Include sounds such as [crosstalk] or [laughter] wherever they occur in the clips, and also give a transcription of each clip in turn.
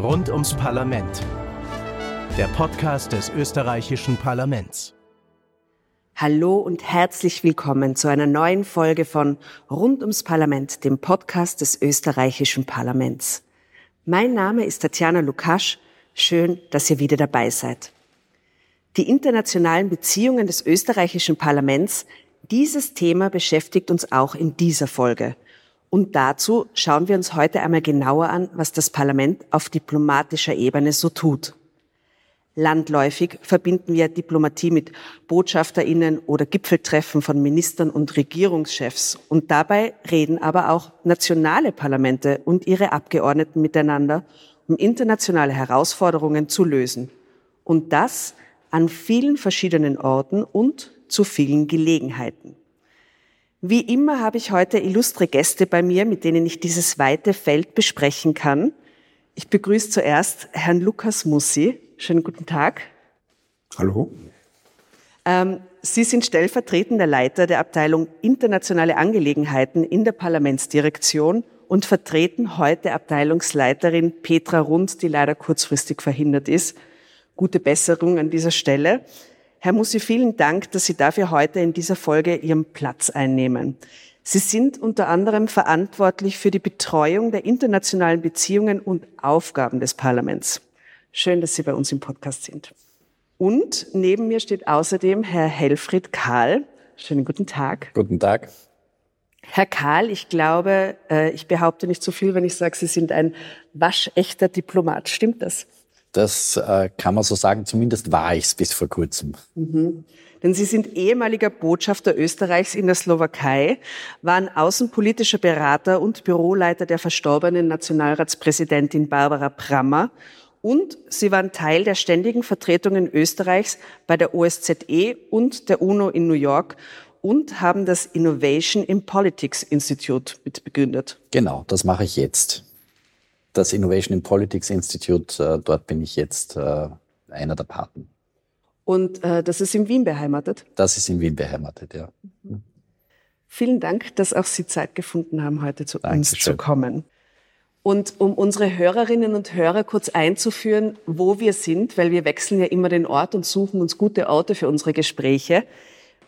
Rund ums Parlament. Der Podcast des österreichischen Parlaments. Hallo und herzlich willkommen zu einer neuen Folge von Rund ums Parlament, dem Podcast des österreichischen Parlaments. Mein Name ist Tatjana Lukasch. Schön, dass ihr wieder dabei seid. Die internationalen Beziehungen des österreichischen Parlaments, dieses Thema beschäftigt uns auch in dieser Folge – und dazu schauen wir uns heute einmal genauer an, was das Parlament auf diplomatischer Ebene so tut. Landläufig verbinden wir Diplomatie mit Botschafterinnen oder Gipfeltreffen von Ministern und Regierungschefs. Und dabei reden aber auch nationale Parlamente und ihre Abgeordneten miteinander, um internationale Herausforderungen zu lösen. Und das an vielen verschiedenen Orten und zu vielen Gelegenheiten. Wie immer habe ich heute illustre Gäste bei mir, mit denen ich dieses weite Feld besprechen kann. Ich begrüße zuerst Herrn Lukas Mussi. Schönen guten Tag. Hallo. Ähm, Sie sind stellvertretender Leiter der Abteilung Internationale Angelegenheiten in der Parlamentsdirektion und vertreten heute Abteilungsleiterin Petra Rund, die leider kurzfristig verhindert ist. Gute Besserung an dieser Stelle. Herr Mussi, vielen Dank, dass Sie dafür heute in dieser Folge Ihren Platz einnehmen. Sie sind unter anderem verantwortlich für die Betreuung der internationalen Beziehungen und Aufgaben des Parlaments. Schön, dass Sie bei uns im Podcast sind. Und neben mir steht außerdem Herr Helfried Kahl. Schönen guten Tag. Guten Tag. Herr Kahl, ich glaube, äh, ich behaupte nicht zu so viel, wenn ich sage, Sie sind ein waschechter Diplomat. Stimmt das? Das äh, kann man so sagen, zumindest war ich es bis vor kurzem. Mhm. Denn Sie sind ehemaliger Botschafter Österreichs in der Slowakei, waren außenpolitischer Berater und Büroleiter der verstorbenen Nationalratspräsidentin Barbara Prammer und Sie waren Teil der ständigen Vertretungen Österreichs bei der OSZE und der UNO in New York und haben das Innovation in Politics Institute mitbegründet. Genau, das mache ich jetzt das Innovation in Politics Institute, äh, dort bin ich jetzt äh, einer der Paten. Und äh, das ist in Wien beheimatet? Das ist in Wien beheimatet, ja. Vielen Dank, dass auch Sie Zeit gefunden haben, heute zu Dankeschön. uns zu kommen. Und um unsere Hörerinnen und Hörer kurz einzuführen, wo wir sind, weil wir wechseln ja immer den Ort und suchen uns gute Orte für unsere Gespräche.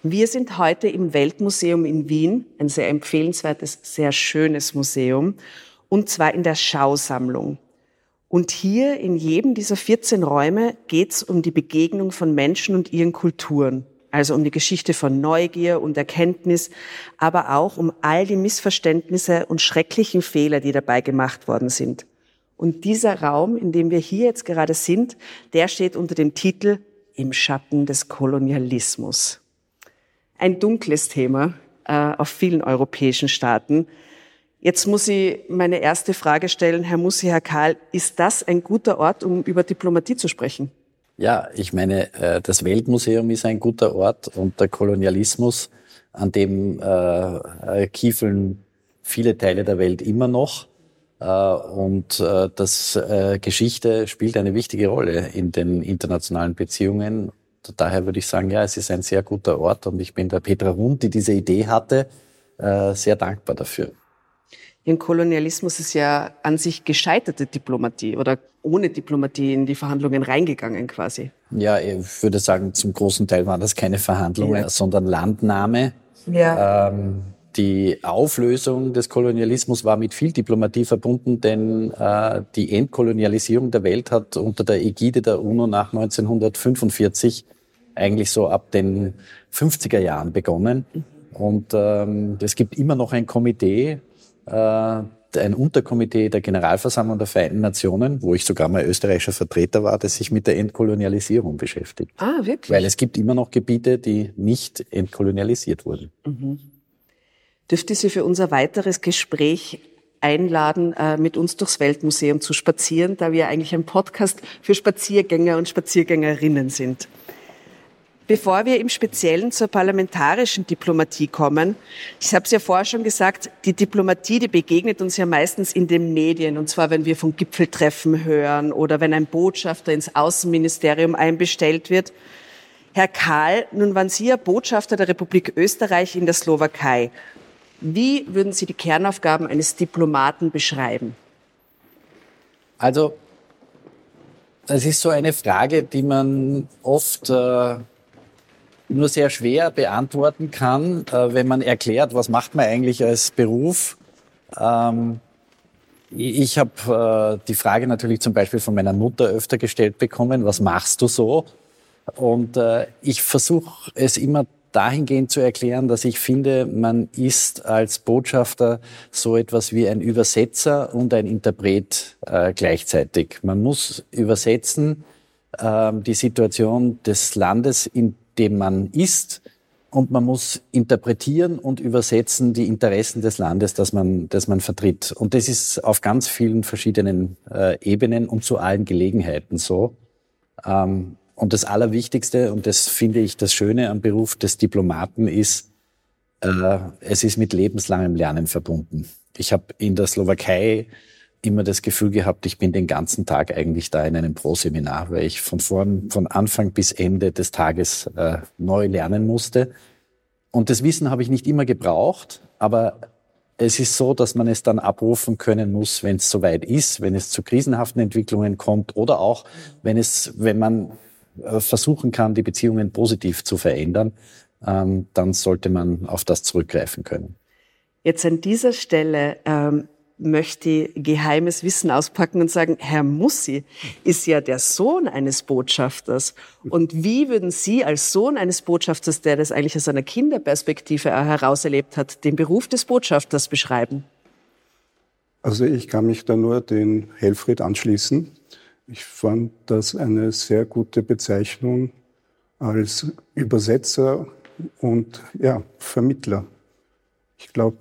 Wir sind heute im Weltmuseum in Wien, ein sehr empfehlenswertes, sehr schönes Museum und zwar in der Schausammlung. Und hier in jedem dieser 14 Räume geht es um die Begegnung von Menschen und ihren Kulturen, also um die Geschichte von Neugier und Erkenntnis, aber auch um all die Missverständnisse und schrecklichen Fehler, die dabei gemacht worden sind. Und dieser Raum, in dem wir hier jetzt gerade sind, der steht unter dem Titel Im Schatten des Kolonialismus. Ein dunkles Thema äh, auf vielen europäischen Staaten, Jetzt muss ich meine erste Frage stellen, Herr Mussi, Herr Karl, ist das ein guter Ort, um über Diplomatie zu sprechen? Ja, ich meine, äh, das Weltmuseum ist ein guter Ort und der Kolonialismus, an dem äh, kiefeln viele Teile der Welt immer noch. Äh, und äh, das äh, Geschichte spielt eine wichtige Rolle in den internationalen Beziehungen. Daher würde ich sagen, ja, es ist ein sehr guter Ort und ich bin der Petra Rund, die diese Idee hatte, äh, sehr dankbar dafür. Im Kolonialismus ist ja an sich gescheiterte Diplomatie oder ohne Diplomatie in die Verhandlungen reingegangen quasi. Ja, ich würde sagen, zum großen Teil waren das keine Verhandlungen, ja. sondern Landnahme. Ja. Ähm, die Auflösung des Kolonialismus war mit viel Diplomatie verbunden, denn äh, die Entkolonialisierung der Welt hat unter der Ägide der UNO nach 1945 eigentlich so ab den 50er Jahren begonnen. Mhm. Und ähm, es gibt immer noch ein Komitee, ein Unterkomitee der Generalversammlung der Vereinten Nationen, wo ich sogar mal österreichischer Vertreter war, das sich mit der Entkolonialisierung beschäftigt. Ah, wirklich? Weil es gibt immer noch Gebiete, die nicht entkolonialisiert wurden. Mhm. Dürfte Sie für unser weiteres Gespräch einladen, äh, mit uns durchs Weltmuseum zu spazieren, da wir eigentlich ein Podcast für Spaziergänger und Spaziergängerinnen sind. Bevor wir im Speziellen zur parlamentarischen Diplomatie kommen, ich habe es ja vorher schon gesagt, die Diplomatie, die begegnet uns ja meistens in den Medien, und zwar wenn wir von Gipfeltreffen hören oder wenn ein Botschafter ins Außenministerium einbestellt wird. Herr Kahl, nun waren Sie ja Botschafter der Republik Österreich in der Slowakei. Wie würden Sie die Kernaufgaben eines Diplomaten beschreiben? Also Das ist so eine Frage, die man oft äh, nur sehr schwer beantworten kann, äh, wenn man erklärt, was macht man eigentlich als Beruf. Ähm, ich habe äh, die Frage natürlich zum Beispiel von meiner Mutter öfter gestellt bekommen, was machst du so? Und äh, ich versuche es immer dahingehend zu erklären, dass ich finde, man ist als Botschafter so etwas wie ein Übersetzer und ein Interpret äh, gleichzeitig. Man muss übersetzen äh, die Situation des Landes, in dem man ist, und man muss interpretieren und übersetzen die Interessen des Landes, das man, das man vertritt. Und das ist auf ganz vielen verschiedenen äh, Ebenen und zu allen Gelegenheiten so. Ähm, und das Allerwichtigste, und das finde ich das Schöne am Beruf des Diplomaten, ist, äh, es ist mit lebenslangem Lernen verbunden. Ich habe in der Slowakei immer das Gefühl gehabt, ich bin den ganzen Tag eigentlich da in einem Pro-Seminar, weil ich von vorn, von Anfang bis Ende des Tages äh, neu lernen musste. Und das Wissen habe ich nicht immer gebraucht, aber es ist so, dass man es dann abrufen können muss, wenn es soweit ist, wenn es zu krisenhaften Entwicklungen kommt oder auch, wenn es, wenn man äh, versuchen kann, die Beziehungen positiv zu verändern, ähm, dann sollte man auf das zurückgreifen können. Jetzt an dieser Stelle ähm, möchte geheimes Wissen auspacken und sagen, Herr Mussi ist ja der Sohn eines Botschafters. Und wie würden Sie als Sohn eines Botschafters, der das eigentlich aus einer Kinderperspektive herauserlebt hat, den Beruf des Botschafters beschreiben? Also ich kann mich da nur den Helfried anschließen. Ich fand das eine sehr gute Bezeichnung als Übersetzer und ja, Vermittler. Ich glaube,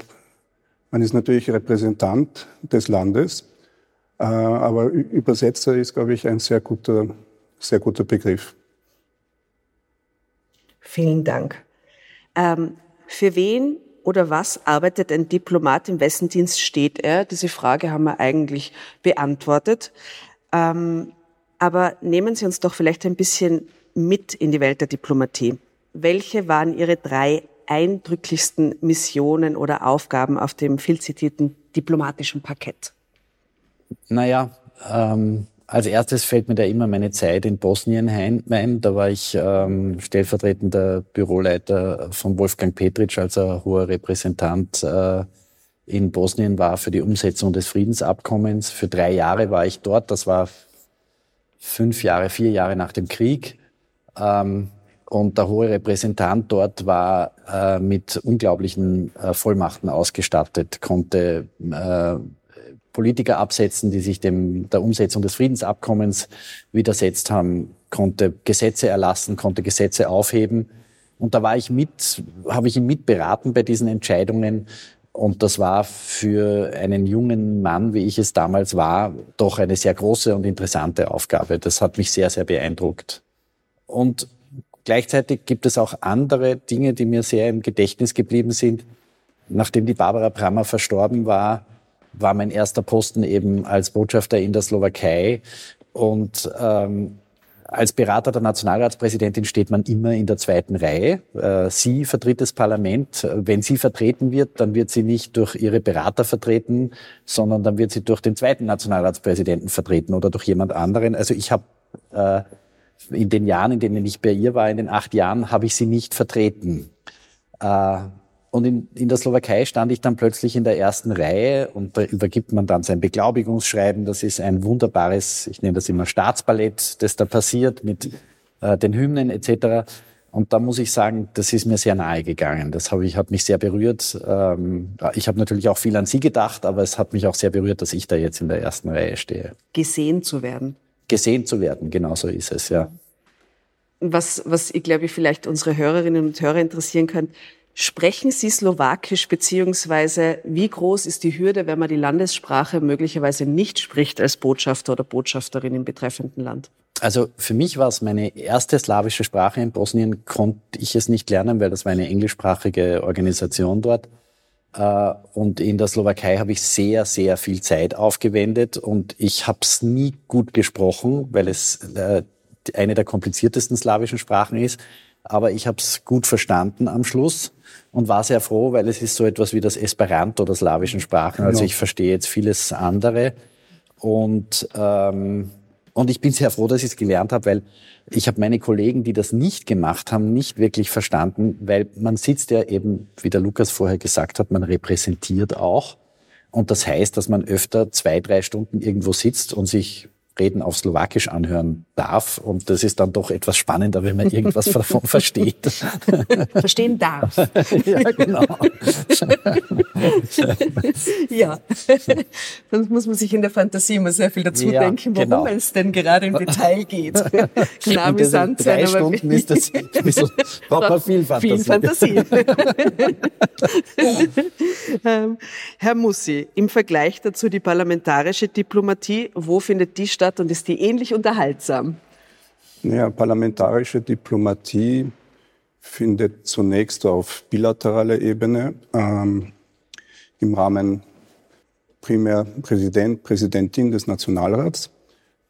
man ist natürlich Repräsentant des Landes, äh, aber Übersetzer ist, glaube ich, ein sehr guter, sehr guter Begriff. Vielen Dank. Ähm, für wen oder was arbeitet ein Diplomat, in wessen Dienst steht er? Diese Frage haben wir eigentlich beantwortet. Ähm, aber nehmen Sie uns doch vielleicht ein bisschen mit in die Welt der Diplomatie. Welche waren Ihre drei eindrücklichsten Missionen oder Aufgaben auf dem viel zitierten diplomatischen Parkett? Naja, ähm, als erstes fällt mir da immer meine Zeit in Bosnien ein. Da war ich ähm, stellvertretender Büroleiter von Wolfgang Petritsch, als er hoher Repräsentant äh, in Bosnien war für die Umsetzung des Friedensabkommens. Für drei Jahre war ich dort. Das war fünf Jahre, vier Jahre nach dem Krieg. Ähm, und der hohe Repräsentant dort war äh, mit unglaublichen äh, Vollmachten ausgestattet, konnte äh, Politiker absetzen, die sich dem, der Umsetzung des Friedensabkommens widersetzt haben, konnte Gesetze erlassen, konnte Gesetze aufheben. Und da war ich mit, habe ich ihn mitberaten bei diesen Entscheidungen, und das war für einen jungen Mann, wie ich es damals war, doch eine sehr große und interessante Aufgabe. Das hat mich sehr, sehr beeindruckt. Und gleichzeitig gibt es auch andere Dinge, die mir sehr im Gedächtnis geblieben sind. Nachdem die Barbara Brammer verstorben war, war mein erster Posten eben als Botschafter in der Slowakei. Und ähm, als Berater der Nationalratspräsidentin steht man immer in der zweiten Reihe. Äh, sie vertritt das Parlament. Wenn sie vertreten wird, dann wird sie nicht durch ihre Berater vertreten, sondern dann wird sie durch den zweiten Nationalratspräsidenten vertreten oder durch jemand anderen. Also ich habe äh, in den Jahren, in denen ich bei ihr war, in den acht Jahren, habe ich sie nicht vertreten. Äh, und in, in der Slowakei stand ich dann plötzlich in der ersten Reihe und da übergibt man dann sein Beglaubigungsschreiben. Das ist ein wunderbares, ich nenne das immer Staatsballett, das da passiert mit äh, den Hymnen etc. Und da muss ich sagen, das ist mir sehr nahe gegangen. Das habe ich, hat mich sehr berührt. Ähm, ich habe natürlich auch viel an Sie gedacht, aber es hat mich auch sehr berührt, dass ich da jetzt in der ersten Reihe stehe. Gesehen zu werden. Gesehen zu werden, genau so ist es, ja. Was, was ich glaube, vielleicht unsere Hörerinnen und Hörer interessieren kann, Sprechen Sie Slowakisch, beziehungsweise wie groß ist die Hürde, wenn man die Landessprache möglicherweise nicht spricht als Botschafter oder Botschafterin im betreffenden Land? Also für mich war es meine erste slawische Sprache. In Bosnien konnte ich es nicht lernen, weil das war eine englischsprachige Organisation dort. Äh, und in der Slowakei habe ich sehr, sehr viel Zeit aufgewendet und ich habe es nie gut gesprochen, weil es äh, eine der kompliziertesten slawischen Sprachen ist. Aber ich habe es gut verstanden am Schluss und war sehr froh, weil es ist so etwas wie das Esperanto der slawischen Sprachen. Also ich verstehe jetzt vieles andere. Und, ähm, Und ich bin sehr froh, dass ich es gelernt habe, weil ich habe meine Kollegen, die das nicht gemacht haben, nicht wirklich verstanden, weil man sitzt ja eben, wie der Lukas vorher gesagt hat, man repräsentiert auch. Und das heißt, dass man öfter zwei, drei Stunden irgendwo sitzt und sich Reden auf Slowakisch anhören darf. Und das ist dann doch etwas spannender, wenn man irgendwas [laughs] davon versteht. [laughs] Verstehen darf. ja, genau. [laughs] ja, sonst muss man sich in der Fantasie immer sehr viel dazu ja, denken, worum genau. es denn gerade im Detail geht. Klar, amüsant sein, aber Stunden ist das ein bisschen, braucht man viel Fantasie. Viel Fantasie. ähm, Herr Mussi, im Vergleich dazu die parlamentarische Diplomatie, wo findet die statt? Statt und ist die ähnlich unterhaltsam? Ja, parlamentarische Diplomatie findet zunächst auf bilateraler Ebene ähm, im Rahmen primär Präsident, Präsidentin des Nationalrats,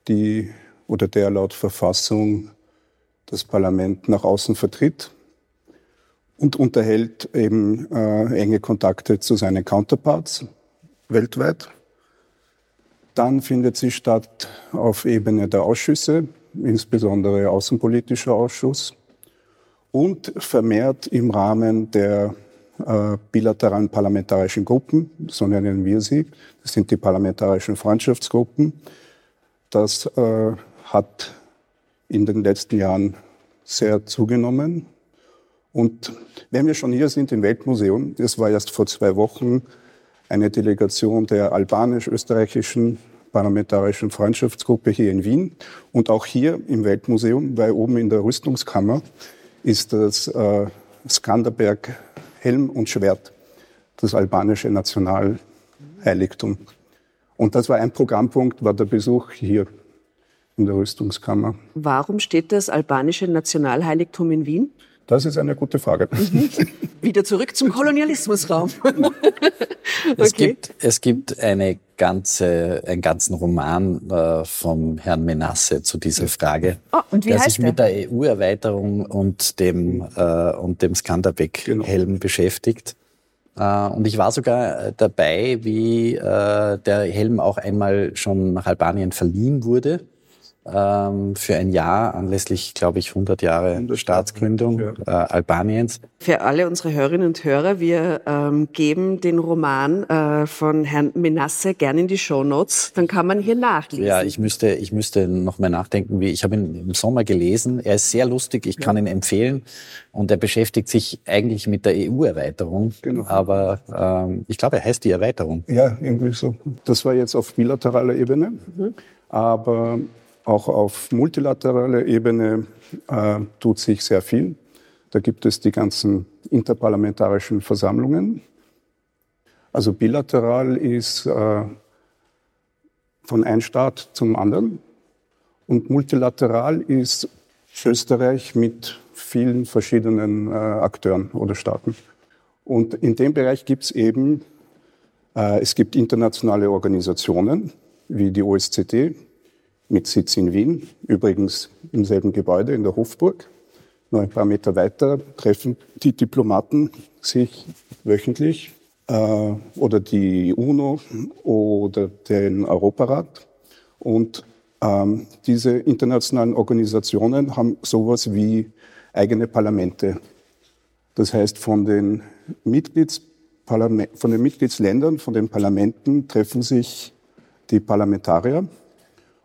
die oder der laut Verfassung das Parlament nach außen vertritt und unterhält eben äh, enge Kontakte zu seinen Counterparts weltweit. Dann findet sie statt auf Ebene der Ausschüsse, insbesondere Außenpolitischer Ausschuss, und vermehrt im Rahmen der äh, bilateralen parlamentarischen Gruppen, so nennen wir sie. Das sind die parlamentarischen Freundschaftsgruppen. Das äh, hat in den letzten Jahren sehr zugenommen. Und wenn wir schon hier sind im Weltmuseum, das war erst vor zwei Wochen eine Delegation der albanisch-österreichischen parlamentarischen Freundschaftsgruppe hier in Wien und auch hier im Weltmuseum, weil oben in der Rüstungskammer ist das äh, Skanderberg Helm und Schwert, das albanische Nationalheiligtum. Und das war ein Programmpunkt, war der Besuch hier in der Rüstungskammer. Warum steht das albanische Nationalheiligtum in Wien? Das ist eine gute Frage. Mhm. Wieder zurück zum [laughs] Kolonialismusraum. [laughs] okay. es, gibt, es gibt eine ganze, einen ganzen Roman äh, vom Herrn Menasse zu dieser Frage, oh, und wie der heißt sich der? mit der EU-Erweiterung und dem, äh, und dem Skanderbeg-Helm genau. beschäftigt. Äh, und ich war sogar äh, dabei, wie äh, der Helm auch einmal schon nach Albanien verliehen wurde für ein Jahr anlässlich, glaube ich, 100 Jahre 100 Staatsgründung ja. äh, Albaniens. Für alle unsere Hörerinnen und Hörer, wir ähm, geben den Roman äh, von Herrn Menasse gern in die Show Notes, dann kann man hier nachlesen. Ja, ich müsste, ich müsste noch mal nachdenken, wie ich habe ihn im Sommer gelesen. Er ist sehr lustig, ich kann ja. ihn empfehlen und er beschäftigt sich eigentlich mit der EU-Erweiterung. Genau. Aber ähm, ich glaube, er heißt die Erweiterung. Ja, irgendwie so. Das war jetzt auf bilateraler Ebene. Mhm. Aber auch auf multilateraler Ebene äh, tut sich sehr viel. Da gibt es die ganzen interparlamentarischen Versammlungen. Also bilateral ist äh, von einem Staat zum anderen. Und multilateral ist Österreich mit vielen verschiedenen äh, Akteuren oder Staaten. Und in dem Bereich gibt es eben, äh, es gibt internationale Organisationen wie die OSZE, mit Sitz in Wien, übrigens im selben Gebäude in der Hofburg. Nur ein paar Meter weiter treffen die Diplomaten sich wöchentlich äh, oder die UNO oder den Europarat. Und ähm, diese internationalen Organisationen haben sowas wie eigene Parlamente. Das heißt, von den, von den Mitgliedsländern, von den Parlamenten treffen sich die Parlamentarier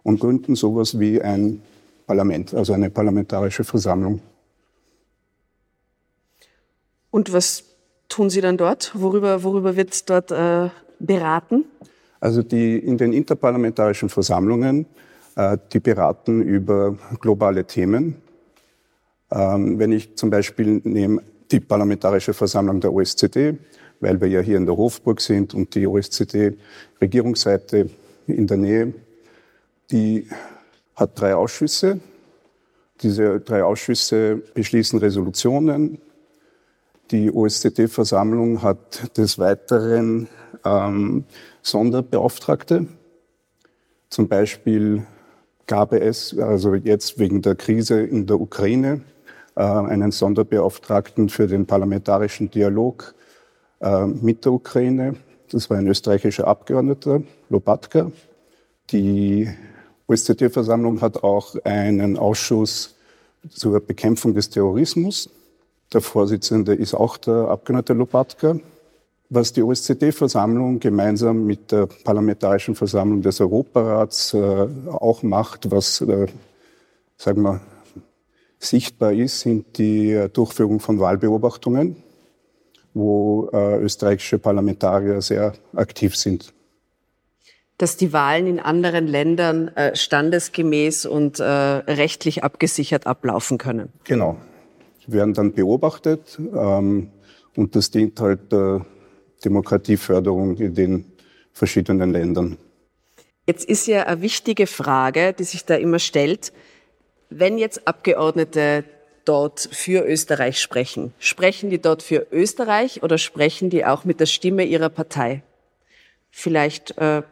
und gründen sowas wie ein Parlament, also eine parlamentarische Versammlung. Und was tun Sie dann dort? Worüber, worüber wird dort äh, beraten? Also die in den interparlamentarischen Versammlungen, äh, die beraten über globale Themen. Ähm, wenn ich zum Beispiel nehme die Parlamentarische Versammlung der OSZE, weil wir ja hier in der Hofburg sind und die OSZE-Regierungsseite in der Nähe die hat drei Ausschüsse. Diese drei Ausschüsse beschließen Resolutionen. Die OSZE-Versammlung hat des Weiteren ähm, Sonderbeauftragte. Zum Beispiel gab es, also jetzt wegen der Krise in der Ukraine, äh, einen Sonderbeauftragten für den parlamentarischen Dialog äh, mit der Ukraine. Das war ein österreichischer Abgeordneter, Lobatka. Die OSZE-Versammlung hat auch einen Ausschuss zur Bekämpfung des Terrorismus. Der Vorsitzende ist auch der Abgeordnete Lopatka. Was die OSZE-Versammlung gemeinsam mit der Parlamentarischen Versammlung des Europarats äh, auch macht, was, äh, sagen wir, sichtbar ist, sind die äh, Durchführung von Wahlbeobachtungen, wo österreichische Parlamentarier sehr aktiv sind dass die Wahlen in anderen Ländern äh, standesgemäß und äh, rechtlich abgesichert ablaufen können. Genau. Sie werden dann beobachtet ähm, und das dient halt der Demokratieförderung in den verschiedenen Ländern. Jetzt ist ja eine wichtige Frage, die sich da immer stellt. Wenn jetzt Abgeordnete dort für Österreich sprechen, sprechen die dort für Österreich oder sprechen die auch mit der Stimme ihrer Partei? Vielleicht äh,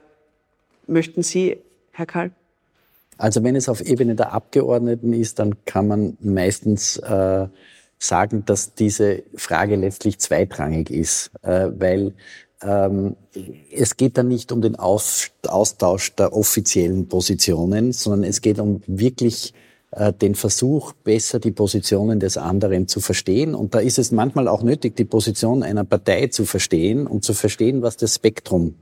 Möchten Sie, Herr Karl? Also wenn es auf Ebene der Abgeordneten ist, dann kann man meistens äh, sagen, dass diese Frage letztlich zweitrangig ist, äh, weil ähm, es geht dann nicht um den Austausch der offiziellen Positionen, sondern es geht um wirklich äh, den Versuch, besser die Positionen des anderen zu verstehen. Und da ist es manchmal auch nötig, die Position einer Partei zu verstehen und zu verstehen, was das Spektrum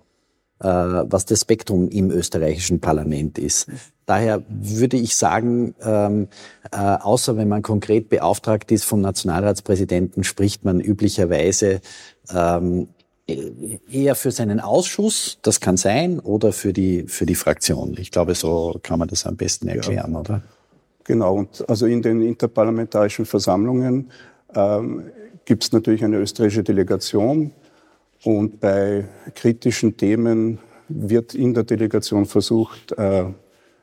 was das Spektrum im österreichischen Parlament ist. Daher würde ich sagen, ähm, äh, außer wenn man konkret beauftragt ist vom Nationalratspräsidenten, spricht man üblicherweise ähm, eher für seinen Ausschuss, das kann sein, oder für die, für die Fraktion. Ich glaube, so kann man das am besten erklären, ja. oder? Genau, und also in den interparlamentarischen Versammlungen ähm, gibt es natürlich eine österreichische Delegation, und bei kritischen Themen wird in der Delegation versucht, äh,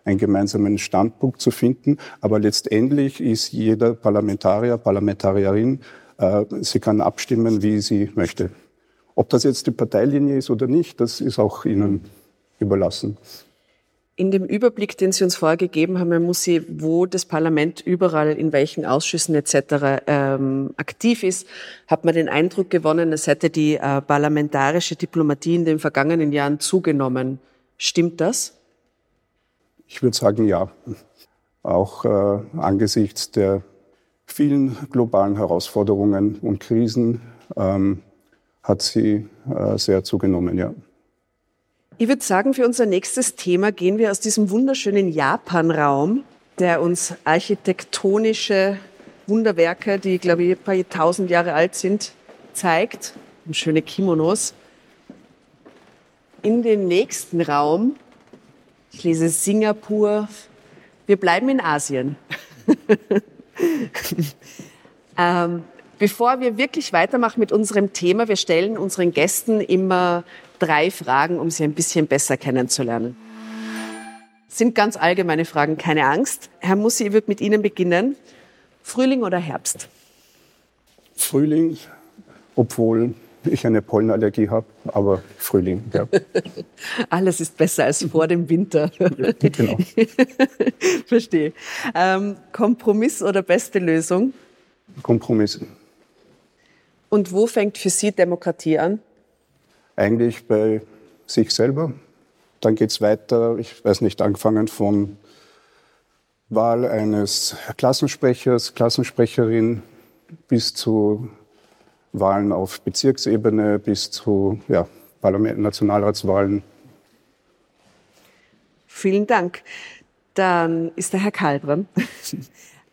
einen gemeinsamen Standpunkt zu finden. Aber letztendlich ist jeder Parlamentarier, Parlamentarierin, äh, sie kann abstimmen, wie sie möchte. Ob das jetzt die Parteilinie ist oder nicht, das ist auch Ihnen überlassen in dem Überblick, den Sie uns vorher gegeben haben, Herr Mussi, wo das Parlament überall, in welchen Ausschüssen etc. Ähm, aktiv ist, hat man den Eindruck gewonnen, es hätte die äh, parlamentarische Diplomatie in den vergangenen Jahren zugenommen. Stimmt das? Ich würde sagen, ja. Auch äh, angesichts der vielen globalen Herausforderungen und Krisen ähm, hat sie äh, sehr zugenommen, ja. Ich würde sagen, für unser nächstes Thema gehen wir aus diesem wunderschönen Japan-Raum, der uns architektonische Wunderwerke, die, glaube ich, ein paar tausend Jahre alt sind, zeigt. Und schöne Kimonos. In den nächsten Raum, ich lese Singapur, wir bleiben in Asien. [laughs] ähm, bevor wir wirklich weitermachen mit unserem Thema, wir stellen unseren Gästen immer drei Fragen, um Sie ein bisschen besser kennenzulernen. Sind ganz allgemeine Fragen, keine Angst. Herr Mussi, ich würde mit Ihnen beginnen. Frühling oder Herbst? Frühling, obwohl ich eine Pollenallergie habe, aber Frühling, ja. [laughs] Alles ist besser als vor dem Winter. genau. [laughs] Verstehe. Ähm, Kompromiss oder beste Lösung? Kompromiss. Und wo fängt für Sie Demokratie an? Eigentlich bei sich selber. Dann geht es weiter, ich weiß nicht, angefangen von Wahl eines Klassensprechers, Klassensprecherin bis zu Wahlen auf Bezirksebene, bis zu ja, Parlament, Nationalratswahlen. Vielen Dank. Dann ist der Herr Karl [laughs] dran.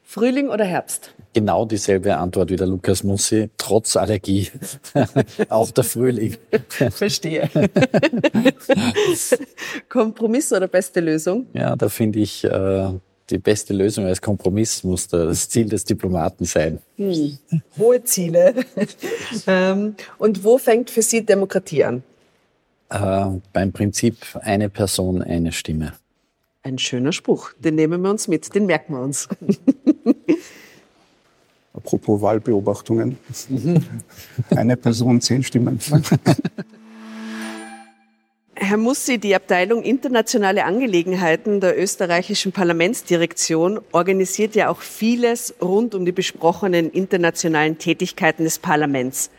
Frühling oder Herbst? Genau dieselbe Antwort wie der Lukas Mussi, trotz Allergie. [laughs] Auch der Frühling. Verstehe. [laughs] Kompromiss oder beste Lösung? Ja, da finde ich, äh, die beste Lösung als Kompromiss muss das Ziel des Diplomaten sein. Hm. [laughs] Hohe Ziele. ähm, und wo fängt für Sie Demokratie an? Äh, beim Prinzip eine Person, eine Stimme. Ein schöner Spruch, den nehmen wir uns mit, den merken wir uns. [laughs] Apropos Wahlbeobachtungen. [laughs] Eine Person, zehn Stimmen. [laughs] Herr Mussi, die Abteilung Internationale Angelegenheiten der österreichischen Parlamentsdirektion organisiert ja auch vieles rund um die besprochenen internationalen Tätigkeiten des Parlaments.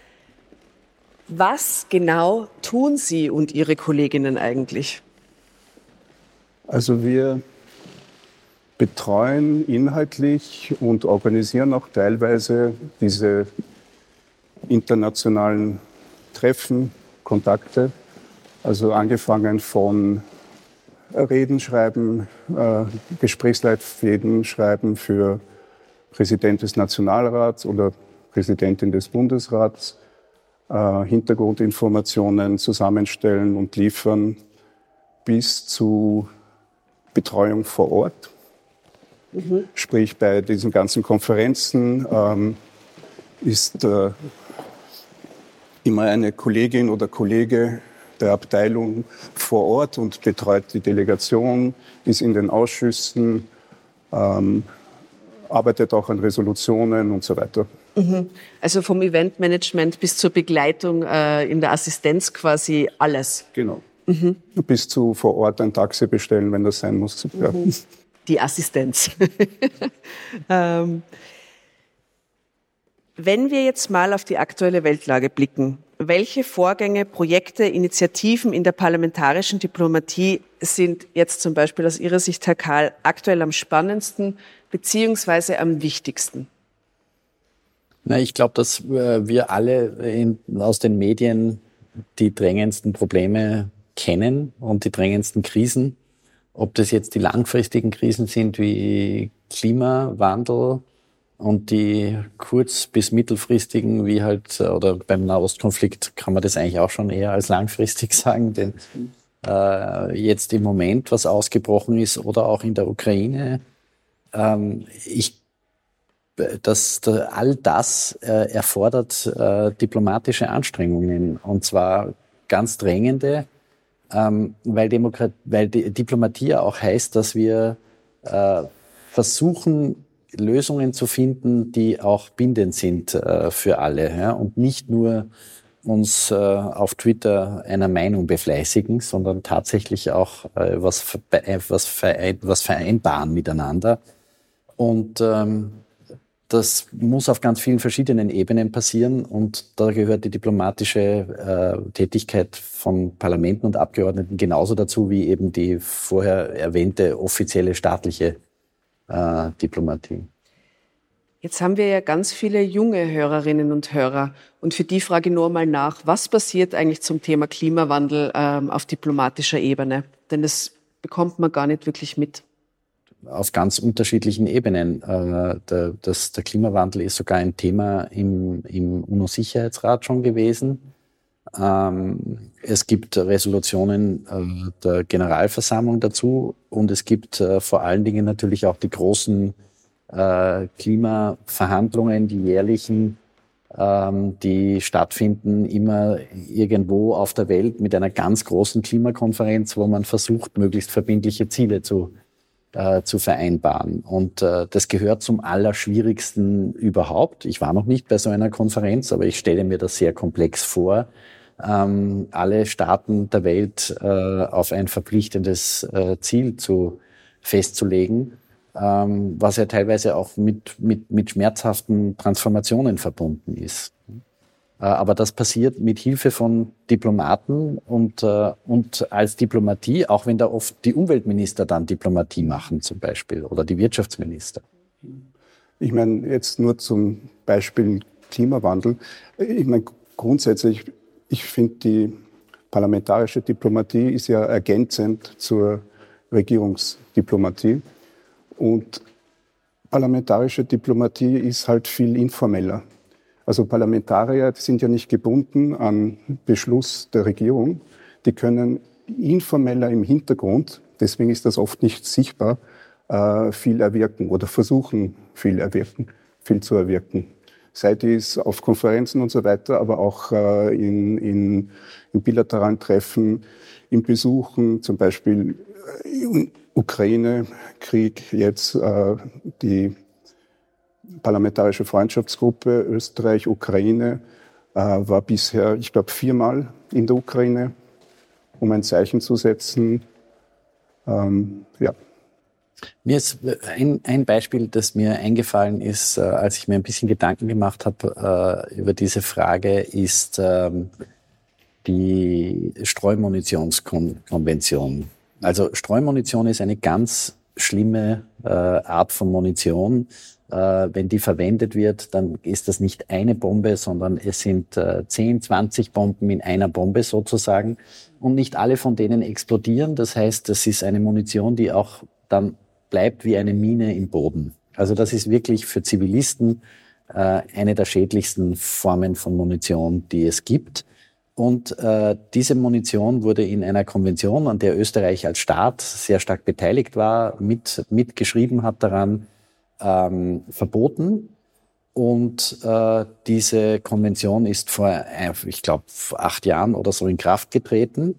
Was genau tun Sie und Ihre Kolleginnen eigentlich? Also wir betreuen inhaltlich und organisieren auch teilweise diese internationalen Treffen, Kontakte. Also angefangen von Reden schreiben, äh, Gesprächsleitfäden schreiben für Präsident des Nationalrats oder Präsidentin des Bundesrats, äh, Hintergrundinformationen zusammenstellen und liefern bis zu Betreuung vor Ort. Mhm. Sprich, bei diesen ganzen Konferenzen ähm, ist äh, immer eine Kollegin oder Kollege der Abteilung vor Ort und betreut die Delegation, ist in den Ausschüssen, ähm, arbeitet auch an Resolutionen und so weiter. Mhm. Also vom Eventmanagement bis zur Begleitung äh, in der Assistenz quasi alles. Genau. Mhm. Bis zu vor Ort ein Taxi bestellen, wenn das sein muss. Ja. Die Assistenz. [laughs] ähm, wenn wir jetzt mal auf die aktuelle Weltlage blicken, welche Vorgänge, Projekte, Initiativen in der parlamentarischen Diplomatie sind jetzt zum Beispiel aus Ihrer Sicht, Herr Karl, aktuell am spannendsten beziehungsweise am wichtigsten? Na, ich glaube, dass äh, wir alle in, aus den Medien die drängendsten Probleme kennen und die drängendsten Krisen. Ob das jetzt die langfristigen Krisen sind wie Klimawandel, und die kurz- bis mittelfristigen, wie halt, äh, oder beim Nahostkonflikt kann man das eigentlich auch schon eher als langfristig [laughs] sagen, denn äh, jetzt im Moment, was ausgebrochen ist, oder auch in der Ukraine, ähm, ich, das, da, all das äh, erfordert äh, diplomatische Anstrengungen, und zwar ganz drängende, ähm, weil, Demokrat weil Diplomatie ja auch heißt, dass wir äh, versuchen, Lösungen zu finden, die auch bindend sind äh, für alle ja? und nicht nur uns äh, auf Twitter einer Meinung befleißigen, sondern tatsächlich auch äh, was, äh, was vereinbaren miteinander. Und ähm, das muss auf ganz vielen verschiedenen Ebenen passieren und da gehört die diplomatische äh, Tätigkeit von Parlamenten und Abgeordneten genauso dazu wie eben die vorher erwähnte offizielle staatliche äh, Diplomatie. Jetzt haben wir ja ganz viele junge Hörerinnen und Hörer. Und für die frage ich nur mal nach, was passiert eigentlich zum Thema Klimawandel ähm, auf diplomatischer Ebene? Denn das bekommt man gar nicht wirklich mit. Auf ganz unterschiedlichen Ebenen. Äh, der, das, der Klimawandel ist sogar ein Thema im, im UNO-Sicherheitsrat schon gewesen. Ähm, es gibt Resolutionen äh, der Generalversammlung dazu und es gibt äh, vor allen Dingen natürlich auch die großen äh, Klimaverhandlungen, die jährlichen, ähm, die stattfinden immer irgendwo auf der Welt mit einer ganz großen Klimakonferenz, wo man versucht, möglichst verbindliche Ziele zu, äh, zu vereinbaren. Und äh, das gehört zum Allerschwierigsten überhaupt. Ich war noch nicht bei so einer Konferenz, aber ich stelle mir das sehr komplex vor ähm, alle Staaten der Welt äh, auf ein verpflichtendes äh, Ziel zu festzulegen, ähm, was ja teilweise auch mit, mit, mit schmerzhaften Transformationen verbunden ist. Äh, aber das passiert mit Hilfe von Diplomaten und, äh, und als Diplomatie, auch wenn da oft die Umweltminister dann Diplomatie machen zum Beispiel oder die Wirtschaftsminister. Ich meine, jetzt nur zum Beispiel Klimawandel. Ich meine, grundsätzlich ich finde, die parlamentarische Diplomatie ist ja ergänzend zur Regierungsdiplomatie. Und parlamentarische Diplomatie ist halt viel informeller. Also Parlamentarier sind ja nicht gebunden an Beschluss der Regierung. Die können informeller im Hintergrund, deswegen ist das oft nicht sichtbar, äh, viel erwirken oder versuchen viel erwirken, viel zu erwirken sei dies auf Konferenzen und so weiter, aber auch äh, in, in, in bilateralen Treffen, in Besuchen, zum Beispiel im Ukraine-Krieg jetzt äh, die Parlamentarische Freundschaftsgruppe Österreich-Ukraine äh, war bisher, ich glaube, viermal in der Ukraine, um ein Zeichen zu setzen. Ähm, ja. Mir ist ein, ein Beispiel, das mir eingefallen ist, äh, als ich mir ein bisschen Gedanken gemacht habe äh, über diese Frage, ist ähm, die Streumunitionskonvention. Also Streumunition ist eine ganz schlimme äh, Art von Munition. Äh, wenn die verwendet wird, dann ist das nicht eine Bombe, sondern es sind äh, 10, 20 Bomben in einer Bombe sozusagen. Und nicht alle von denen explodieren. Das heißt, das ist eine Munition, die auch dann bleibt wie eine Mine im Boden. Also das ist wirklich für Zivilisten äh, eine der schädlichsten Formen von Munition, die es gibt. Und äh, diese Munition wurde in einer Konvention, an der Österreich als Staat sehr stark beteiligt war, mit, mitgeschrieben hat daran, ähm, verboten. Und äh, diese Konvention ist vor, äh, ich glaube, acht Jahren oder so in Kraft getreten.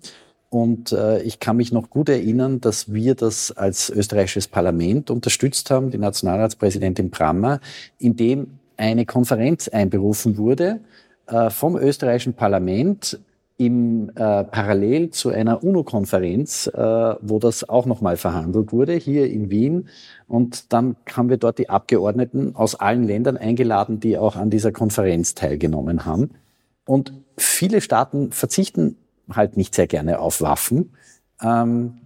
Und äh, ich kann mich noch gut erinnern, dass wir das als österreichisches Parlament unterstützt haben, die Nationalratspräsidentin Brammer, indem eine Konferenz einberufen wurde äh, vom österreichischen Parlament im äh, parallel zu einer UNO-Konferenz, äh, wo das auch nochmal verhandelt wurde, hier in Wien. Und dann haben wir dort die Abgeordneten aus allen Ländern eingeladen, die auch an dieser Konferenz teilgenommen haben. Und viele Staaten verzichten halt nicht sehr gerne auf Waffen. Ähm,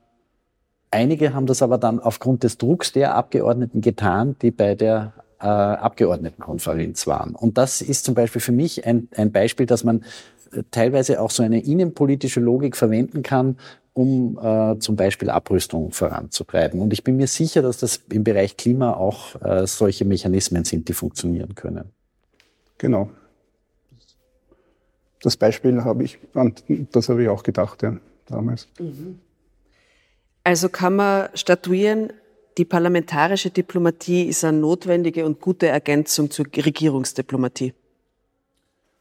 einige haben das aber dann aufgrund des Drucks der Abgeordneten getan, die bei der äh, Abgeordnetenkonferenz waren. Und das ist zum Beispiel für mich ein, ein Beispiel, dass man äh, teilweise auch so eine innenpolitische Logik verwenden kann, um äh, zum Beispiel Abrüstung voranzutreiben. Und ich bin mir sicher, dass das im Bereich Klima auch äh, solche Mechanismen sind, die funktionieren können. Genau. Das Beispiel habe ich, das habe ich auch gedacht, ja, damals. Also kann man statuieren, die parlamentarische Diplomatie ist eine notwendige und gute Ergänzung zur Regierungsdiplomatie.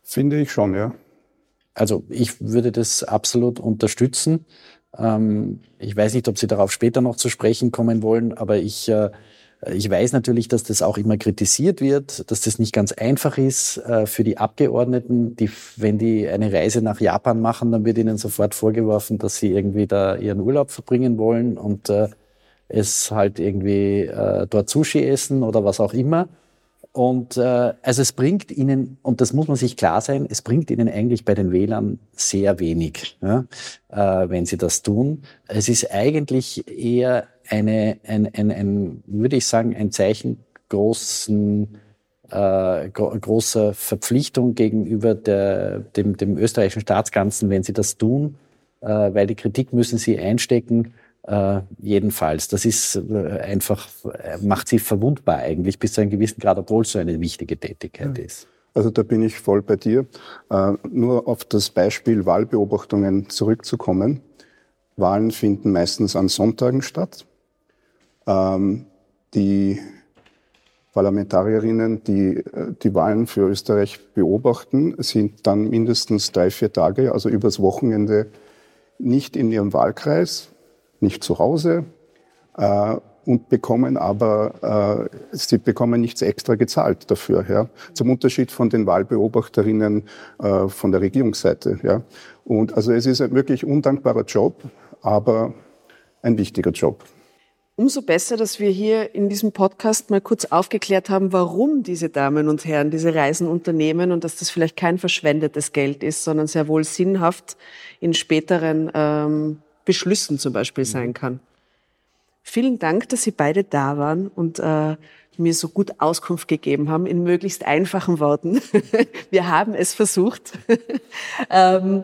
Finde ich schon, ja. Also ich würde das absolut unterstützen. Ähm, ich weiß nicht, ob Sie darauf später noch zu sprechen kommen wollen, aber ich, äh, ich weiß natürlich, dass das auch immer kritisiert wird, dass das nicht ganz einfach ist äh, für die Abgeordneten. Die, wenn die eine Reise nach Japan machen, dann wird ihnen sofort vorgeworfen, dass sie irgendwie da ihren Urlaub verbringen wollen und äh, es halt irgendwie äh, dort Sushi essen oder was auch immer. Und äh, also es bringt ihnen, und das muss man sich klar sein, es bringt ihnen eigentlich bei den Wählern sehr wenig, ja, äh, wenn sie das tun. Es ist eigentlich eher eine, ein, ein, ein würde ich sagen, ein Zeichen großen äh, großer Verpflichtung gegenüber der, dem, dem österreichischen Staatsganzen, wenn sie das tun, äh, weil die Kritik müssen sie einstecken äh, jedenfalls, das ist äh, einfach, äh, macht sie verwundbar eigentlich bis zu einem gewissen Grad, obwohl es so eine wichtige Tätigkeit ja. ist. Also da bin ich voll bei dir. Äh, nur auf das Beispiel Wahlbeobachtungen zurückzukommen. Wahlen finden meistens an Sonntagen statt. Ähm, die Parlamentarierinnen, die die Wahlen für Österreich beobachten, sind dann mindestens drei, vier Tage, also übers Wochenende, nicht in ihrem Wahlkreis, nicht zu Hause äh, und bekommen aber, äh, sie bekommen nichts extra gezahlt dafür. Ja? Zum Unterschied von den Wahlbeobachterinnen äh, von der Regierungsseite. Ja? Und also es ist ein wirklich undankbarer Job, aber ein wichtiger Job. Umso besser, dass wir hier in diesem Podcast mal kurz aufgeklärt haben, warum diese Damen und Herren diese Reisen unternehmen und dass das vielleicht kein verschwendetes Geld ist, sondern sehr wohl sinnhaft in späteren ähm, Beschlüssen zum Beispiel sein mhm. kann. Vielen Dank, dass Sie beide da waren und äh, mir so gut Auskunft gegeben haben in möglichst einfachen Worten. [laughs] Wir haben es versucht. [laughs] ähm,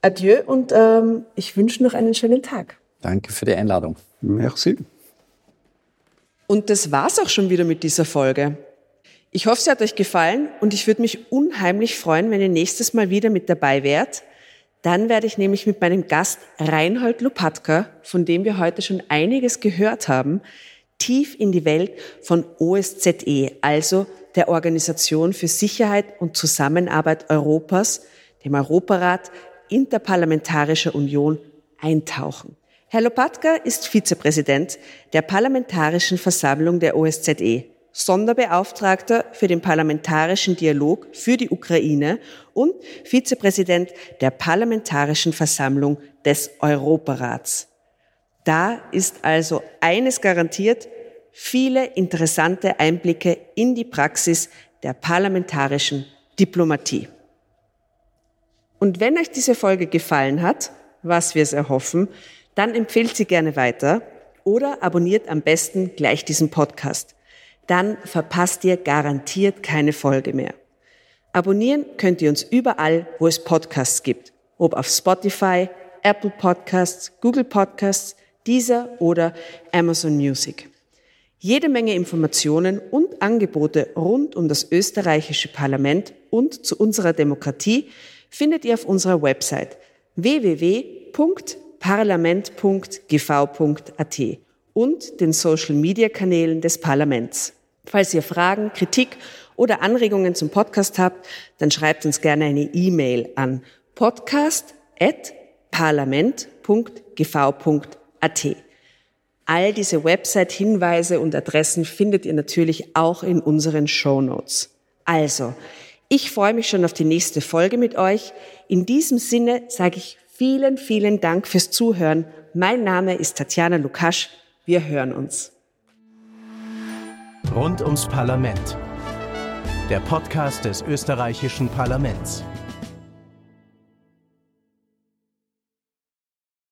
adieu und ähm, ich wünsche noch einen schönen Tag. Danke für die Einladung. Merci. Und das war's auch schon wieder mit dieser Folge. Ich hoffe, sie hat euch gefallen und ich würde mich unheimlich freuen, wenn ihr nächstes Mal wieder mit dabei wärt. Dann werde ich nämlich mit meinem Gast Reinhold Lopatka, von dem wir heute schon einiges gehört haben, tief in die Welt von OSZE, also der Organisation für Sicherheit und Zusammenarbeit Europas, dem Europarat Interparlamentarischer Union, eintauchen. Herr Lopatka ist Vizepräsident der Parlamentarischen Versammlung der OSZE. Sonderbeauftragter für den parlamentarischen Dialog für die Ukraine und Vizepräsident der Parlamentarischen Versammlung des Europarats. Da ist also eines garantiert, viele interessante Einblicke in die Praxis der parlamentarischen Diplomatie. Und wenn euch diese Folge gefallen hat, was wir es erhoffen, dann empfehlt sie gerne weiter oder abonniert am besten gleich diesen Podcast. Dann verpasst ihr garantiert keine Folge mehr. Abonnieren könnt ihr uns überall, wo es Podcasts gibt, ob auf Spotify, Apple Podcasts, Google Podcasts, Deezer oder Amazon Music. Jede Menge Informationen und Angebote rund um das österreichische Parlament und zu unserer Demokratie findet ihr auf unserer Website www.parlament.gv.at und den Social-Media-Kanälen des Parlaments. Falls ihr Fragen, Kritik oder Anregungen zum Podcast habt, dann schreibt uns gerne eine E-Mail an podcast.parlament.gv.at. All diese Website-Hinweise und Adressen findet ihr natürlich auch in unseren Show Notes. Also, ich freue mich schon auf die nächste Folge mit euch. In diesem Sinne sage ich vielen, vielen Dank fürs Zuhören. Mein Name ist Tatjana Lukasch. Wir hören uns. Rund ums Parlament. Der Podcast des österreichischen Parlaments.